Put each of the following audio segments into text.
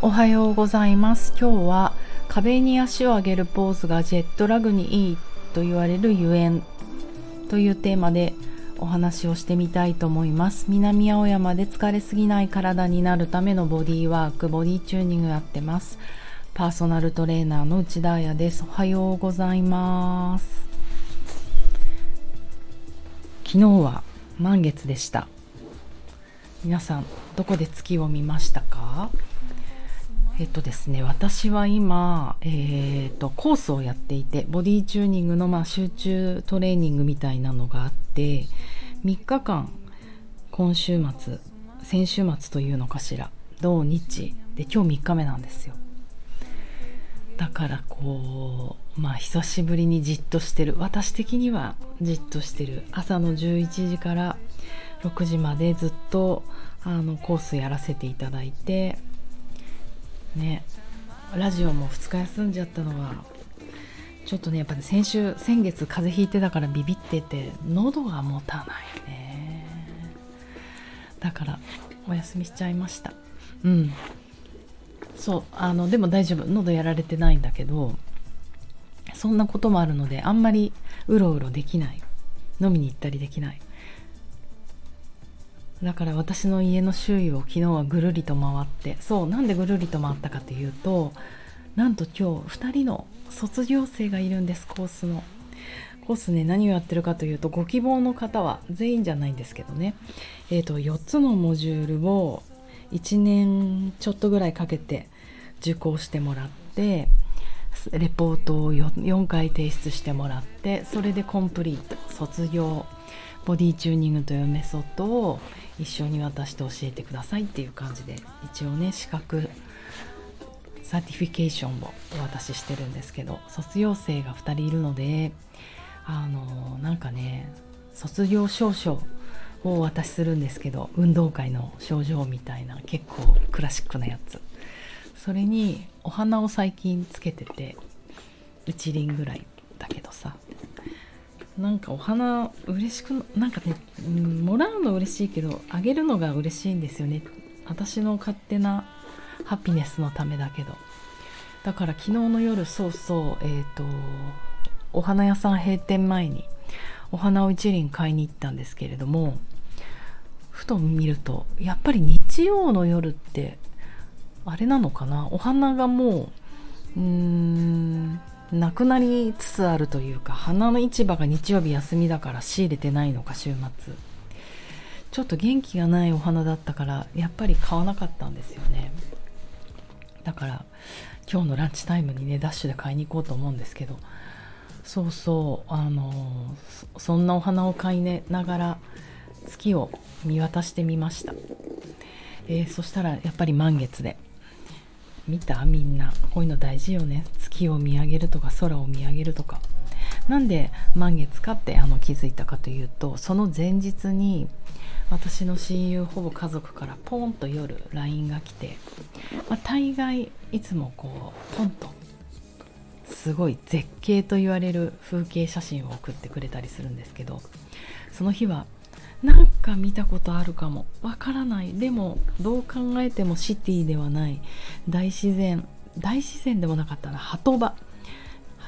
おはようございます。今日は壁に足を上げるポーズがジェットラグにいいと言われるゆえん。というテーマでお話をしてみたいと思います。南青山で疲れすぎない体になるためのボディワークボディチューニングやってます。パーソナルトレーナーの内田彩です。おはようございます。昨日は満月でした。皆さんどこで月を見ましたか？えっとですね、私は今、えーと、コースをやっていてボディチューニングの、まあ、集中トレーニングみたいなのがあって3日間今週末先週末というのかしら土日で今日3日目なんですよ。だからこうまあ久しぶりにじっとしてる。私的にはじっとしてる。朝の11時から6時までずっとあのコースやらせていただいてねラジオも2日休んじゃったのはちょっとねやっぱり先週先月風邪ひいてたからビビってて喉が持たないね。だからお休みしちゃいました。うん。そうあのでも大丈夫。喉やられてないんだけどそんなこともあるのであんまりうろうろできない。飲みに行ったりできない。だから私の家の周囲を昨日はぐるりと回ってそうなんでぐるりと回ったかというとなんと今日2人の卒業生がいるんですコースの。コースね何をやってるかというとご希望の方は全員じゃないんですけどね。えーと、4つのモジュールを1年ちょっとぐらいかけて受講してもらってレポートを 4, 4回提出してもらってそれでコンプリート卒業。ボディチューニングというメソッドを一緒に私と教えてくださいっていう感じで一応ね資格 certification をお渡ししてるんですけど卒業生が2人いるのであのなんかね卒業証書をお渡しするんですけど運動会の賞状みたいな結構クラシックなやつ。それにお花を最近つけてて1輪ぐらいだけどさ。なんかお花嬉しくなんかね、うん、もらうの嬉しいけどあげるのが嬉しいんですよね。私の勝手なハピネスのためだけど。だから昨日の夜そうそうえっ、ー、とお花屋さん閉店前にお花を一輪買いに行ったんですけれどもふと見るとやっぱり日曜の夜ってあれなのかな？お花がもううーんなくなりつつあるというか花の市場が日曜日休みだから仕入れてないのか週末。ちょっと元気がないお花だったからやっぱり買わなかったんですよね。だから今日のランチタイムにねダッシュで買いに行こうと思うんですけどそうそうあのそんなお花を買い、ね、ながら月を見渡してみました、えー、そしたらやっぱり満月で見たみんなこういうの大事よね。月を見上げるとか空を見上げるとか。なんで満月かってあの気づいたかというとその前日に私の親友ほぼ家族からポンと夜 LINE が来て、まあ、大概いつもこうポンとすごい絶景と言われる風景写真を送ってくれたりするんですけどその日はなんか見たことあるかも。わからない。でもどう考えてもシティではない。大自然。大自然でもなかったな。鳩場。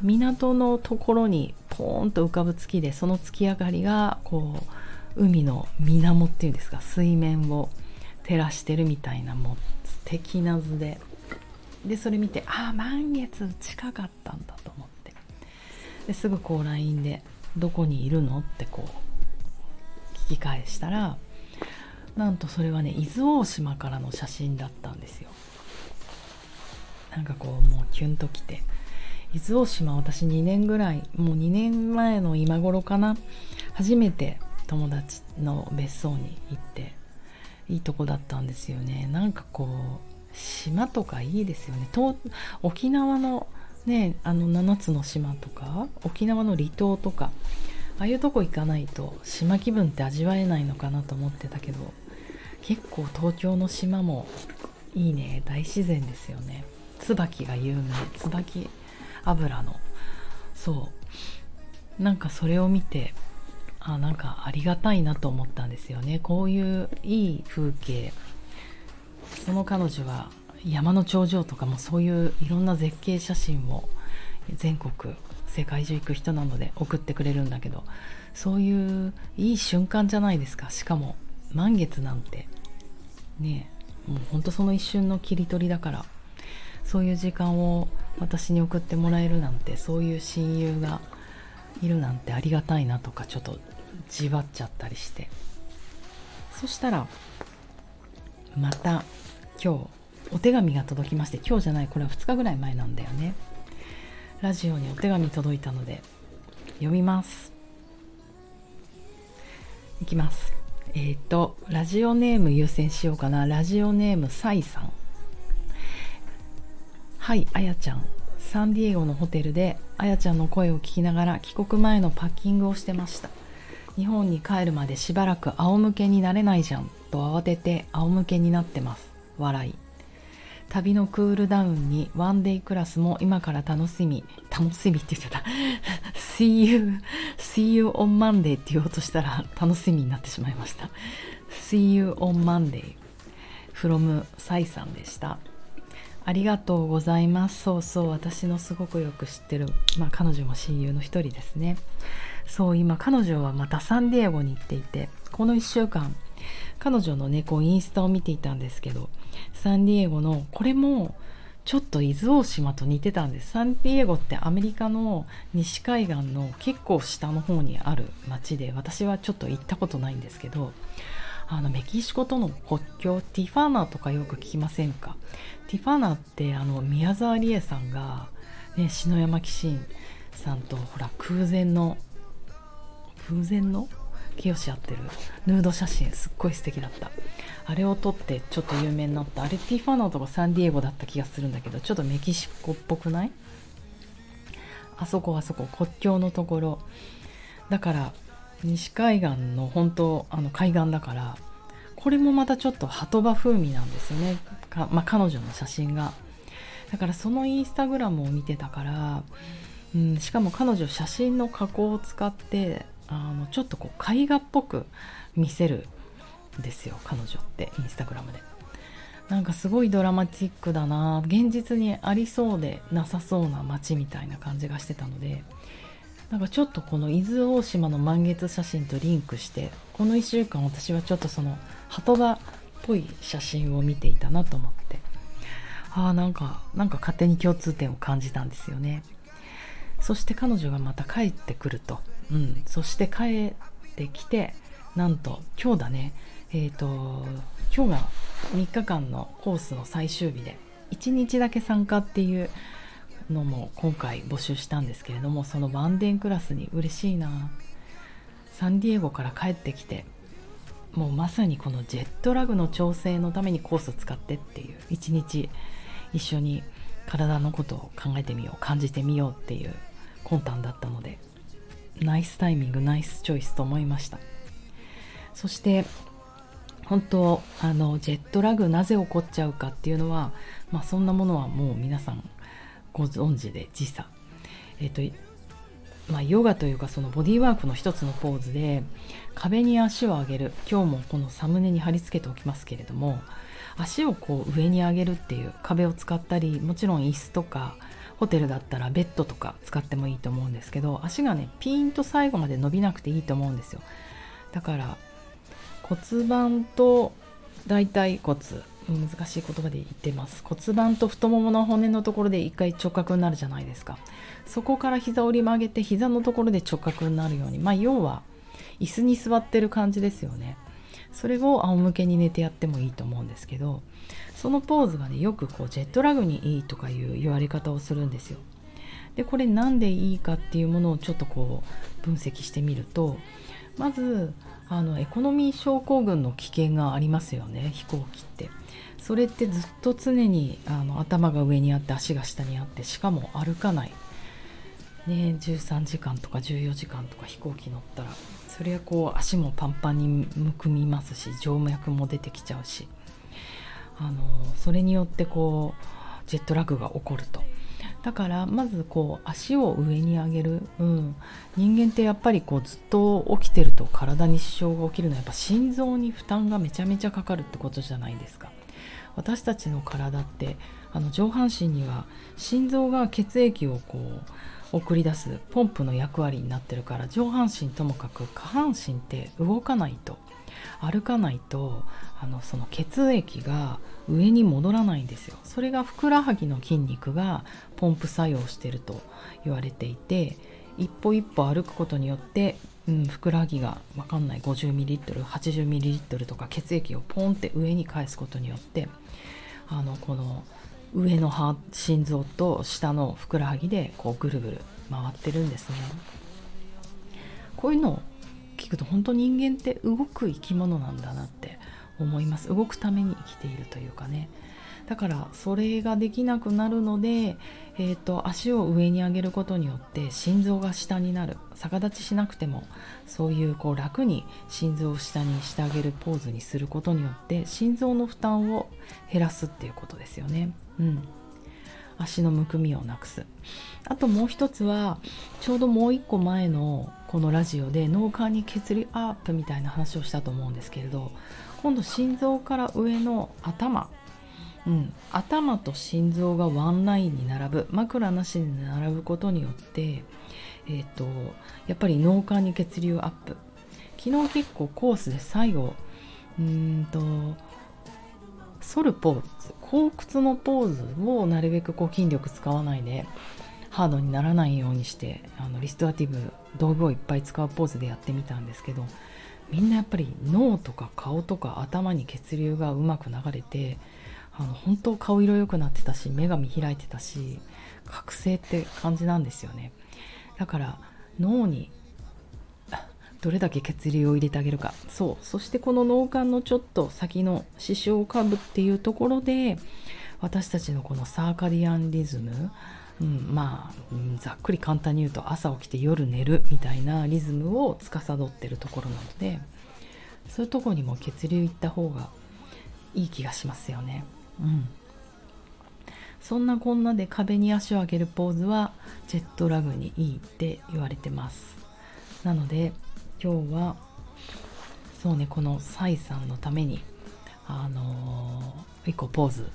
港のところにポーンと浮かぶ月でその月明かりがこう海の水面っていうんですか。水面を照らしてるみたいなもう素敵な図で。でそれ見てああ満月近かったんだと思って。ですぐこう LINE で「どこにいるの?」ってこうき返したらなんとそれはね伊豆大島からの写真だったんですよ。なんかこうもうキュンときて。伊豆大島私2年ぐらいもう2年前の今頃かな。初めて友達の別荘に行っていいとこだったんですよね。なんかこう島とかいいですよね。沖縄のねあの7つの島とか沖縄の離島とかああいうとこ行かないと島気分って味わえないのかなと思ってたけど結構東京の島もいいね。大自然ですよね。椿が有名。椿油の。そう。なんかそれを見てあなんかありがたいなと思ったんですよね。こういういい風景。その彼女は山の頂上とかもそういういろんな絶景写真を全国世界中行く人なので送ってくれるんだけどそういういい瞬間じゃないですか。しかも満月なんて。ねもうほんとその一瞬の切り取りだから。そういう時間を私に送ってもらえるなんてそういう親友がいるなんてありがたいなとかちょっとじわっちゃったりして。そしたらまた今日お手紙が届きまして今日じゃないこれは2日ぐらい前なんだよね。ラジオにお手紙届いたので読みます。いきます。えっ、ー、とラジオネーム優先しようかな。ラジオネームサイさん。はいあやちゃん。サンディエゴのホテルであやちゃんの声を聞きながら帰国前のパッキングをしてました。日本に帰るまでしばらく仰向けになれないじゃん。と慌てて仰向けになってます。笑い。旅のクールダウンにワンデイクラスも今から楽しみ楽しみって言ってた。See you See you on Monday って言おうとしたら楽しみになってしまいました。See you on Monday from サイさんでした。ありがとうございます。そうそう私のすごくよく知ってるまあ彼女も親友の一人ですね。そう今彼女はまたサンディエゴに行っていてこの1週間彼女のねこうインスタを見ていたんですけどサンディエゴのこれもちょっと伊豆大島と似てたんです。サンディエゴってアメリカの西海岸の結構下の方にある町で私はちょっと行ったことないんですけどあのメキシコとの国境ティファーナとかよく聞きませんか？ティファナってあの宮沢りえさんが、ね、篠山紀信さんとほら空前の空前の清し合ってるヌード写真すっごい素敵だった。あれを撮ってちょっと有名になった。あれティファーナとかサンディエゴだった気がするんだけどちょっとメキシコっぽくない？あそこあそこ国境のところ。だから西海岸の本当あの海岸だからこれもまたちょっと鳩場風味なんですよね。まあ、彼女の写真が。だからそのインスタグラムを見てたから、うん、しかも彼女写真の加工を使ってあのちょっとこう絵画っぽく見せるんですよ彼女って。インスタグラムでなんかすごいドラマチックだな。現実にありそうでなさそうな街みたいな感じがしてたので。なんかちょっとこの伊豆大島の満月写真とリンクしてこの1週間私はちょっとその鳩場っぽい写真を見ていたなと思って。ああなんかなんか勝手に共通点を感じたんですよね。そして彼女がまた帰ってくると、うん、そして帰ってきてなんと今日だね。えっ、ー、と今日が3日間のコースの最終日で1日だけ参加っていうのも今回募集したんですけれどもそのバンデンクラスに嬉しいな。サンディエゴから帰ってきてもうまさにこのジェットラグの調整のためにコースを使ってっていう一日一緒に体のことを考えてみよう感じてみようっていう魂胆だったのでナイスタイミングナイスチョイスと思いました。そして本当あのジェットラグなぜ起こっちゃうかっていうのは、まあ、そんなものはもう皆さんご存知で時差。えっ、とまあ、ヨガというかそのボディーワークの一つのポーズで壁に足を上げる。今日もこのサムネに貼り付けておきますけれども足をこう上に上げるっていう壁を使ったりもちろん椅子とかホテルだったらベッドとか使ってもいいと思うんですけど足がねピーンと最後まで伸びなくていいと思うんですよ。だから骨盤と大腿骨難しい言葉で言ってます。骨盤と太ももの骨のところで一回直角になるじゃないですか。そこから膝折り曲げて膝のところで直角になるように。まあ要は椅子に座ってる感じですよね。それを仰向けに寝てやってもいいと思うんですけどそのポーズがねよくこうジェットラグにいいとかいう言われ方をするんですよ。でこれ何でいいかっていうものをちょっとこう分析してみるとまずあのエコノミー症候群の危険がありますよね飛行機って。それってずっと常にあの頭が上にあって足が下にあってしかも歩かない。ね、13時間とか14時間とか飛行機乗ったらそれはこう足もパンパンにむくみますし静脈も出てきちゃうし。あのそれによってこうジェットラグが起こると。だからまずこう足を上に上げる、うん、人間ってやっぱりこうずっと起きてると体に支障が起きるのはやっぱ心臓に負担がめちゃめちゃかかるってことじゃないですか。私たちの体ってあの上半身には心臓が血液をこう送り出すポンプの役割になってるから上半身ともかく下半身って動かないと。歩かないとあのその血液が上に戻らないんですよ。それがふくらはぎの筋肉がポンプ作用してると言われていて一歩一歩歩くことによって、うん、ふくらはぎが分かんない 50ml80ml とか血液をポンって上に返すことによってあのこの上の歯心臓と下のふくらはぎでこうぐるぐる回ってるんですね。こういうの聞くと本当人間って動く生き物なんだなって思います。動くために生きているというかね。だからそれができなくなるので、えーと、足を上に上げることによって心臓が下になる。逆立ちしなくてもそういうこう楽に心臓を下にしてあげるポーズにすることによって心臓の負担を減らすっていうことですよね。うん。足のむくみをなくす。あともう一つはちょうどもう一個前のこのラジオで脳幹に血流アップみたいな話をしたと思うんですけれど今度心臓から上の頭。うん、頭と心臓がワンラインに並ぶ。枕なしで並ぶことによって、えーと、やっぱり脳幹に血流アップ。昨日結構コースで最後うんと反るポーズ後屈のポーズをなるべくこう筋力使わないでハードにならないようにしてあのリストアティブ道具をいっぱい使うポーズでやってみたんですけどみんなやっぱり脳とか顔とか頭に血流がうまく流れてあの本当顔色良くなってたし目が見開いてたし覚醒って感じなんですよね。だから脳にどれだけ血流を入れてあげるか。そう。そしてこの脳幹のちょっと先の視床下部っていうところで私たちのこのサーカディアンリズム、うん、まあ、うん、ざっくり簡単に言うと朝起きて夜寝るみたいなリズムを司ってるところなのでそういうとこにも血流いった方がいい気がしますよね。うん、そんなこんなで壁に足を上げるポーズはジェットラグにいいって言われてます。なので今日はそうねこのサイさんのためにあのー、1個ポーズ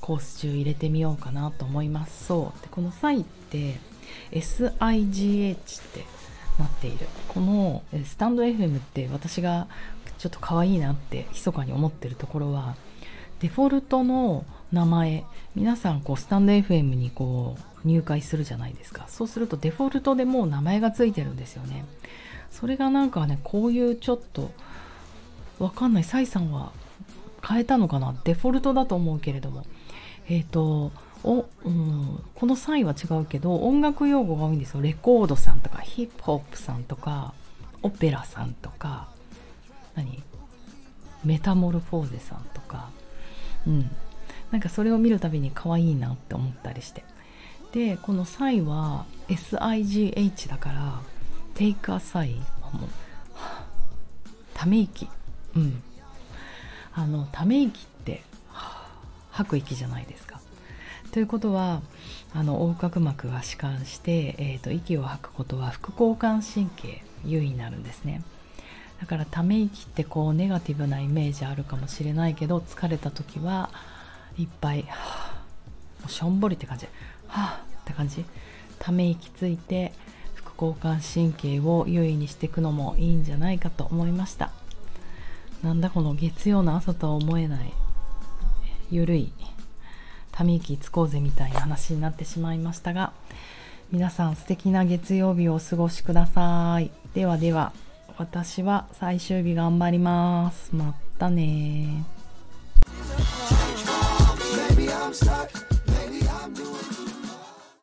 コース中入れてみようかなと思います。そう。でこのサイって SIGH ってなっている。このスタンド FM って私がちょっと可愛いなって密かに思ってるところはデフォルトの名前皆さんこうスタンド FM にこう入会するじゃないですか。そうするとデフォルトでもう名前がついてるんですよね。それがなんかねこういうちょっとわかんないサイさんは変えたのかな？デフォルトだと思うけれども。えっ、ー、とお、うん、このサイは違うけど音楽用語が多いんですよ。レコードさんとかヒップホップさんとかオペラさんとか。何？メタモルフォーゼさんとか。うん。なんかそれを見るたびに可愛いなって思ったりして。でこの「サイ」は SIGH だから「テイクアサイ」ため息。うん。あのため息って、吐く息じゃないですか。ということはあの横隔膜が弛緩して、えーと息を吐くことは副交感神経優位になるんですね。だからため息ってこうネガティブなイメージあるかもしれないけど疲れた時はいっぱい、はあ、しょんぼりって感じ。はあって感じ。ため息ついて交感神経を優位にしていくのもいいんじゃないかと思いました。なんだこの月曜の朝とは思えないゆるいため息つこうぜみたいな話になってしまいましたが皆さん素敵な月曜日をお過ごしください。ではでは私は最終日頑張ります。またね